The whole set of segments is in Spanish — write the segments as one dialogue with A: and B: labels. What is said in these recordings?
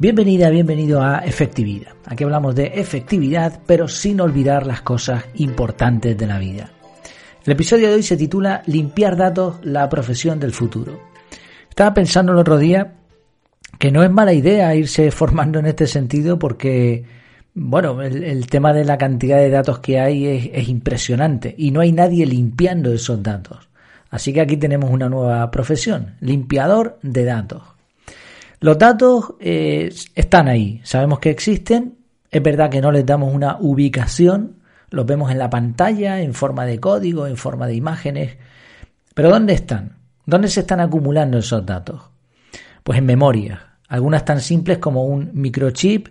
A: Bienvenida, bienvenido a Efectividad. Aquí hablamos de efectividad, pero sin olvidar las cosas importantes de la vida. El episodio de hoy se titula Limpiar datos, la profesión del futuro. Estaba pensando el otro día que no es mala idea irse formando en este sentido porque, bueno, el, tema de la cantidad de datos que hay es, es impresionante y no hay nadie limpiando esos datos. Así que aquí tenemos una nueva profesión, limpiador de datos. Los datos eh, están ahí, sabemos que existen, es verdad que no les damos una ubicación, los vemos en la pantalla, en forma de código, en forma de imágenes, pero ¿dónde están? ¿Dónde se están acumulando esos datos? Pues en memoria, algunas tan simples como un microchip,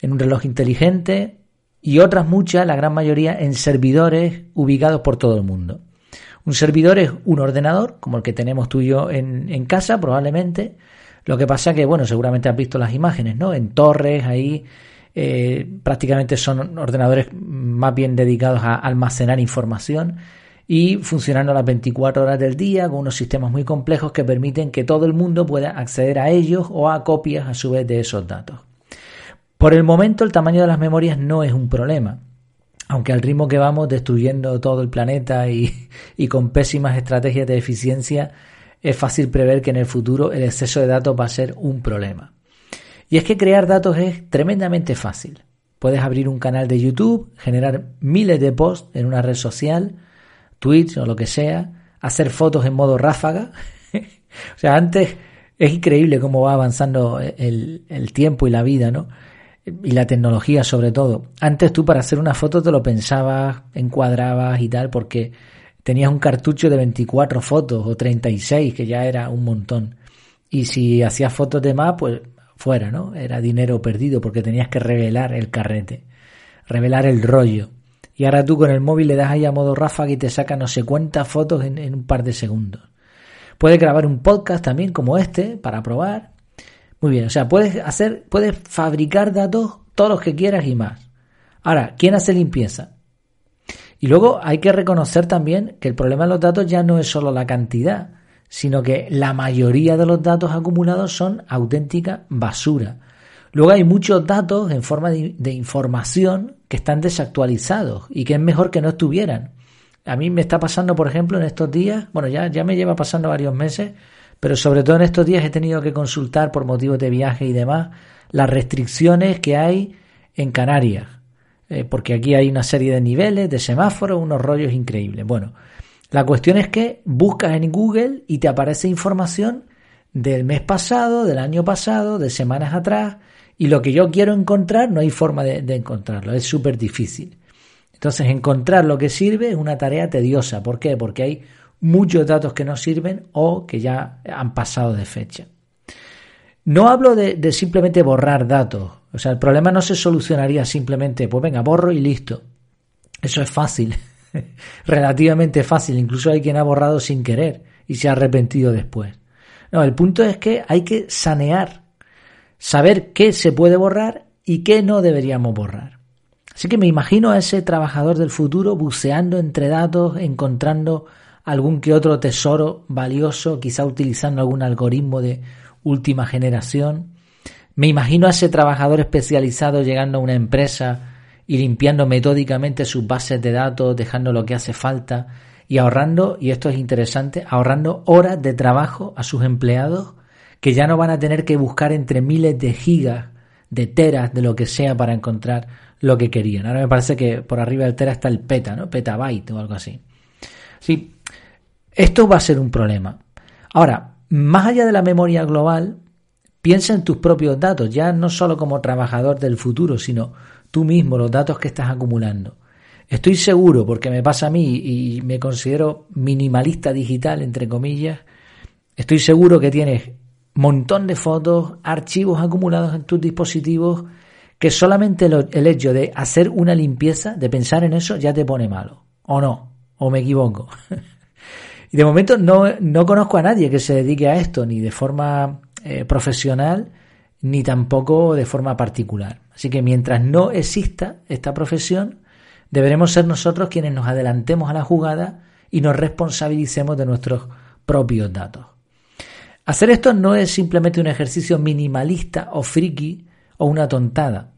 A: en un reloj inteligente y otras muchas, la gran mayoría, en servidores ubicados por todo el mundo. Un servidor es un ordenador, como el que tenemos tú y yo en, en casa probablemente, lo que pasa que, bueno, seguramente has visto las imágenes, ¿no? En torres, ahí eh, prácticamente son ordenadores más bien dedicados a almacenar información y funcionando las 24 horas del día con unos sistemas muy complejos que permiten que todo el mundo pueda acceder a ellos o a copias a su vez de esos datos. Por el momento el tamaño de las memorias no es un problema, aunque al ritmo que vamos destruyendo todo el planeta y, y con pésimas estrategias de eficiencia, es fácil prever que en el futuro el exceso de datos va a ser un problema. Y es que crear datos es tremendamente fácil. Puedes abrir un canal de YouTube, generar miles de posts en una red social, tweets o lo que sea, hacer fotos en modo ráfaga. o sea, antes es increíble cómo va avanzando el, el tiempo y la vida, ¿no? y la tecnología sobre todo. Antes tú para hacer una foto te lo pensabas, encuadrabas y tal, porque tenías un cartucho de 24 fotos o 36, que ya era un montón. Y si hacías fotos de más, pues fuera, ¿no? Era dinero perdido porque tenías que revelar el carrete, revelar el rollo. Y ahora tú con el móvil le das ahí a modo ráfaga y te saca no sé cuántas fotos en, en un par de segundos. Puedes grabar un podcast también como este para probar. Muy bien, o sea, puedes hacer, puedes fabricar datos todos los que quieras y más. Ahora, ¿quién hace limpieza? Y luego hay que reconocer también que el problema de los datos ya no es solo la cantidad, sino que la mayoría de los datos acumulados son auténtica basura. Luego hay muchos datos en forma de, información que están desactualizados y que es mejor que no estuvieran. A mí me está pasando, por ejemplo, en estos días, bueno, ya, ya me lleva pasando varios meses, pero sobre todo en estos días he tenido que consultar por motivos de viaje y demás las restricciones que hay en Canarias eh, porque aquí hay una serie de niveles, de semáforos, unos rollos increíbles. Bueno, la cuestión es que buscas en Google y te aparece información del mes pasado, del año pasado, de semanas atrás, y lo que yo quiero encontrar no hay forma de, de encontrarlo, es súper difícil. Entonces, encontrar lo que sirve es una tarea tediosa. ¿Por qué? Porque hay muchos datos que no sirven o que ya han pasado de fecha. No hablo de, simplemente borrar datos. O sea, el problema no se solucionaría simplemente, pues venga, borro y listo. Eso es fácil, relativamente fácil. Incluso hay quien ha borrado sin querer y se ha arrepentido después. No, el punto es que hay que sanear, saber qué se puede borrar y qué no deberíamos borrar. Así que me imagino a ese trabajador del futuro buceando entre datos, encontrando algún que otro tesoro valioso, quizá utilizando algún algoritmo de última generación. Me imagino a ese trabajador especializado llegando a una empresa y limpiando metódicamente sus bases de datos, dejando lo que hace falta y ahorrando, y esto es interesante, ahorrando horas de trabajo a sus empleados que ya no van a tener que buscar entre miles de gigas, de teras, de lo que sea para encontrar lo que querían. Ahora me parece que por arriba del tera está el peta, ¿no? Petabyte o algo así. Sí, esto va a ser un problema. Ahora, más allá de la memoria global, piensa en tus propios datos, ya no solo como trabajador del futuro, sino tú mismo, los datos que estás acumulando. Estoy seguro, porque me pasa a mí y me considero minimalista digital, entre comillas, estoy seguro que tienes montón de fotos, archivos acumulados en tus dispositivos, que solamente el hecho de hacer una limpieza, de pensar en eso, ya te pone malo. ¿O no? ¿O me equivoco? Y de momento no, no conozco a nadie que se dedique a esto, ni de forma eh, profesional, ni tampoco de forma particular. Así que mientras no exista esta profesión, deberemos ser nosotros quienes nos adelantemos a la jugada y nos responsabilicemos de nuestros propios datos. Hacer esto no es simplemente un ejercicio minimalista o friki o una tontada.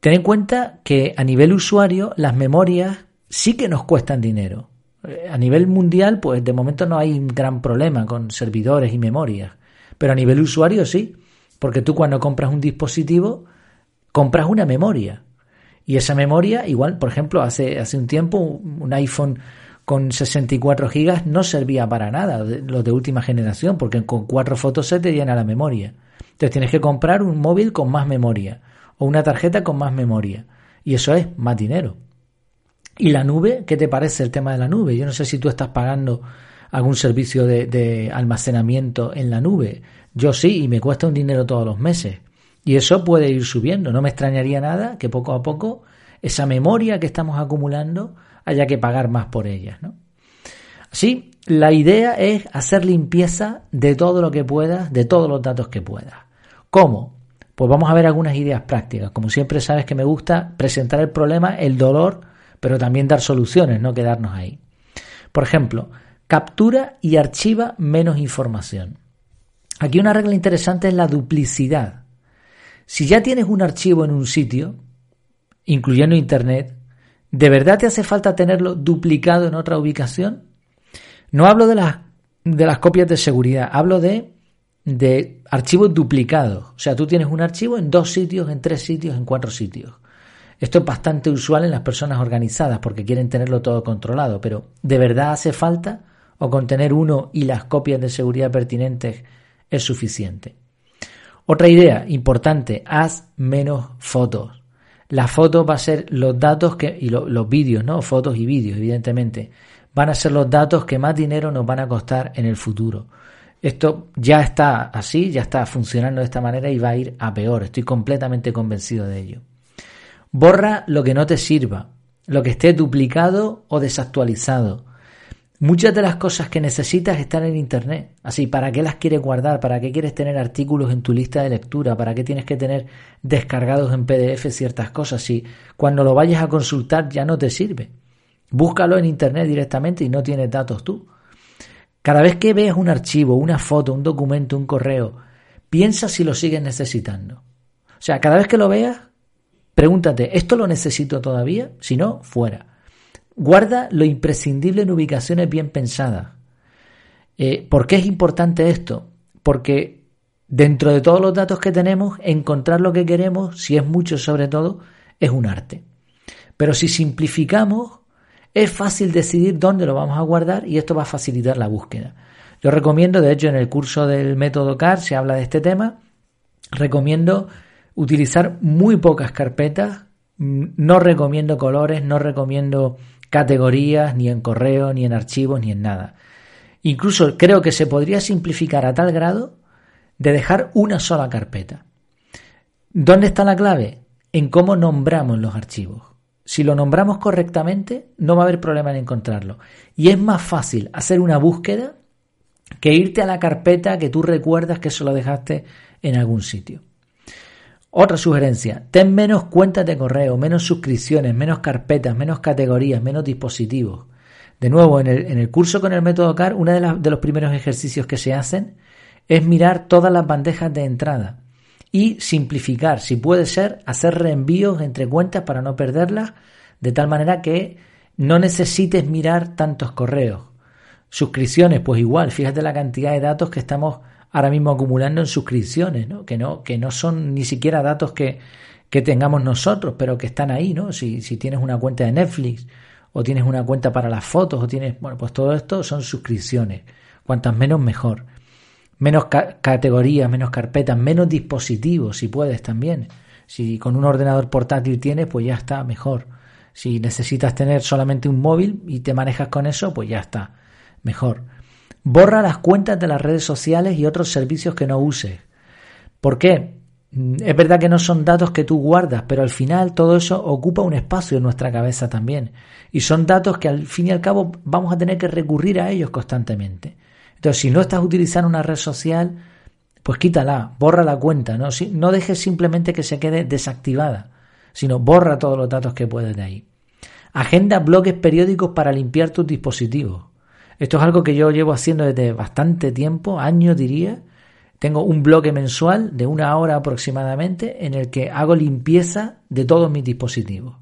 A: Ten en cuenta que a nivel usuario las memorias sí que nos cuestan dinero. Eh, a nivel mundial, pues de momento no hay un gran problema con servidores y memorias. Pero a nivel usuario sí, porque tú cuando compras un dispositivo, compras una memoria. Y esa memoria, igual, por ejemplo, hace, hace un tiempo un iPhone con 64 gigas no servía para nada, los de última generación, porque con cuatro fotos se te llena la memoria. Entonces tienes que comprar un móvil con más memoria o una tarjeta con más memoria. Y eso es más dinero. ¿Y la nube? ¿Qué te parece el tema de la nube? Yo no sé si tú estás pagando algún servicio de, almacenamiento en la nube. Yo sí, y me cuesta un dinero todos los meses. Y eso puede ir subiendo. No me extrañaría nada que poco a poco esa memoria que estamos acumulando haya que pagar más por ella. ¿no? Así, la idea es hacer limpieza de todo lo que puedas, de todos los datos que puedas. ¿Cómo? Pues vamos a ver algunas ideas prácticas. Como siempre sabes que me gusta presentar el problema, el dolor, pero también dar soluciones, no quedarnos ahí. Por ejemplo, captura y archiva menos información. Aquí una regla interesante es la duplicidad. Si ya tienes un archivo en un sitio, incluyendo Internet, ¿de verdad te hace falta tenerlo duplicado en otra ubicación? No hablo de las, de las copias de seguridad, hablo de, de archivos duplicados. O sea, tú tienes un archivo en dos sitios, en tres sitios, en cuatro sitios. Esto es bastante usual en las personas organizadas porque quieren tenerlo todo controlado, pero ¿de verdad hace falta o con tener uno y las copias de seguridad pertinentes es suficiente? Otra idea importante, haz menos fotos. La foto va a ser los datos que, y los vídeos, ¿no? Fotos y vídeos, evidentemente, van a ser los datos que más dinero nos van a costar en el futuro. Esto ya está así, ya está funcionando de esta manera y va a ir a peor. Estoy completamente convencido de ello. Borra lo que no te sirva, lo que esté duplicado o desactualizado. Muchas de las cosas que necesitas están en Internet. Así, ¿para qué las quieres guardar? ¿Para qué quieres tener artículos en tu lista de lectura? ¿Para qué tienes que tener descargados en PDF ciertas cosas? Si cuando lo vayas a consultar ya no te sirve. Búscalo en Internet directamente y no tienes datos tú. Cada vez que veas un archivo, una foto, un documento, un correo, piensa si lo sigues necesitando. O sea, cada vez que lo veas, Pregúntate, ¿esto lo necesito todavía? Si no, fuera. Guarda lo imprescindible en ubicaciones bien pensadas. Eh, ¿Por qué es importante esto? Porque dentro de todos los datos que tenemos, encontrar lo que queremos, si es mucho sobre todo, es un arte. Pero si simplificamos, es fácil decidir dónde lo vamos a guardar y esto va a facilitar la búsqueda. Yo recomiendo, de hecho en el curso del método CAR se habla de este tema, recomiendo utilizar muy pocas carpetas. Mm, no recomiendo colores, no recomiendo categorías, ni en correo, ni en archivos, ni en nada. Incluso creo que se podría simplificar a tal grado de dejar una sola carpeta. ¿Dónde está la clave? En cómo nombramos los archivos. Si lo nombramos correctamente, no va a haber problema en encontrarlo. Y es más fácil hacer una búsqueda que irte a la carpeta que tú recuerdas que se lo dejaste en algún sitio. Otra sugerencia, ten menos cuentas de correo, menos suscripciones, menos carpetas, menos categorías, menos dispositivos. De nuevo, en el, curso con el método CAR, uno de, de los primeros ejercicios que se hacen es mirar todas las bandejas de entrada y simplificar, si puede ser, hacer reenvíos entre cuentas para no perderlas, de tal manera que no necesites mirar tantos correos. Suscripciones, pues igual, fíjate la cantidad de datos que estamos ahora mismo acumulando en suscripciones, ¿no? Que no, que no son ni siquiera datos que, que tengamos nosotros, pero que están ahí, ¿no? Si, si tienes una cuenta de Netflix o tienes una cuenta para las fotos o tienes, bueno, pues todo esto son suscripciones. Cuantas menos mejor. Menos categorías, menos carpetas, menos dispositivos, si puedes también. Si con un ordenador portátil tienes, pues ya está mejor. Si necesitas tener solamente un móvil y te manejas con eso, pues ya está mejor. Borra las cuentas de las redes sociales y otros servicios que no uses. ¿Por qué? Mm, es verdad que no son datos que tú guardas, pero al final todo eso ocupa un espacio en nuestra cabeza también. Y son datos que al fin y al cabo vamos a tener que recurrir a ellos constantemente. Entonces, si no estás utilizando una red social, pues quítala, borra la cuenta, no, no dejes simplemente que se quede desactivada, sino borra todos los datos que puedes de ahí. Agenda bloques periódicos para limpiar tus dispositivos. Esto es algo que yo llevo haciendo desde bastante tiempo, años diría, tengo un bloque mensual de una hora aproximadamente en el que hago limpieza de todos mis dispositivos.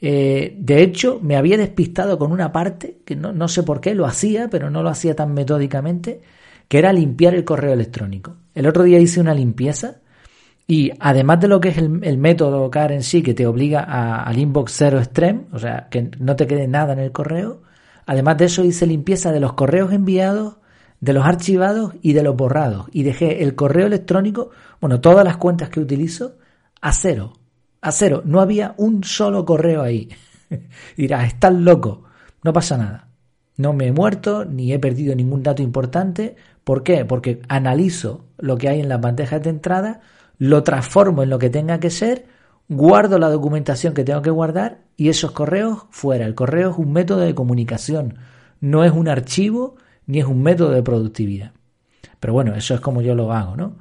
A: Eh, de hecho, me había despistado con una parte, que no, no sé por qué, lo hacía, pero no lo hacía tan metódicamente, que era limpiar el correo electrónico. El otro día hice una limpieza y además de lo que es el, método CAR en sí, que te obliga al inbox cero extreme, o sea, que no te quede nada en el correo, además de eso hice limpieza de los correos enviados, de los archivados y de los borrados. Y dejé el correo electrónico, bueno, todas las cuentas que utilizo, a cero. A cero. No había un solo correo ahí. Dirás, estás loco. No pasa nada. No me he muerto ni he perdido ningún dato importante. ¿Por qué? Porque analizo lo que hay en las bandejas de entrada, lo transformo en lo que tenga que ser, guardo la documentación que tengo que guardar y esos correos fuera. El correo es un método de comunicación, no es un archivo ni es un método de productividad. Pero bueno, eso es como yo lo hago, ¿no?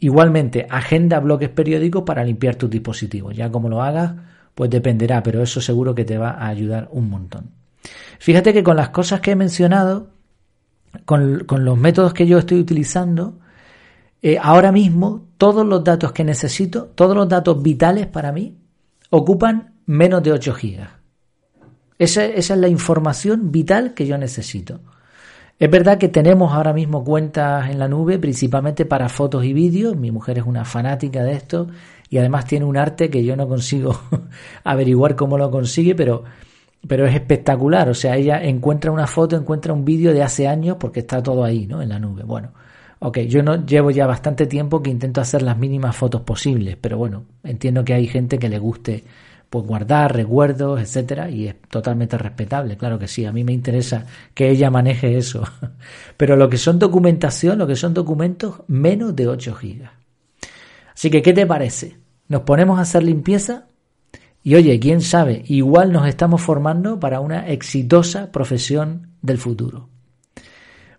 A: Igualmente, agenda bloques periódicos para limpiar tus dispositivos. Ya como lo hagas, pues dependerá, pero eso seguro que te va a ayudar un montón. Fíjate que con las cosas que he mencionado, con, los métodos que yo estoy utilizando, eh, ahora mismo todos los datos que necesito, todos los datos vitales para mí, ocupan menos de 8 gigas. Esa, esa, es la información vital que yo necesito. Es verdad que tenemos ahora mismo cuentas en la nube, principalmente para fotos y vídeos. Mi mujer es una fanática de esto y además tiene un arte que yo no consigo averiguar cómo lo consigue, pero, pero es espectacular. O sea, ella encuentra una foto, encuentra un vídeo de hace años porque está todo ahí, ¿no? En la nube. Bueno, Ok, yo no llevo ya bastante tiempo que intento hacer las mínimas fotos posibles, pero bueno, entiendo que hay gente que le guste pues guardar recuerdos, etcétera, y es totalmente respetable, claro que sí, a mí me interesa que ella maneje eso. Pero lo que son documentación, lo que son documentos, menos de 8 gigas. Así que, ¿qué te parece? ¿Nos ponemos a hacer limpieza? Y oye, quién sabe, igual nos estamos formando para una exitosa profesión del futuro.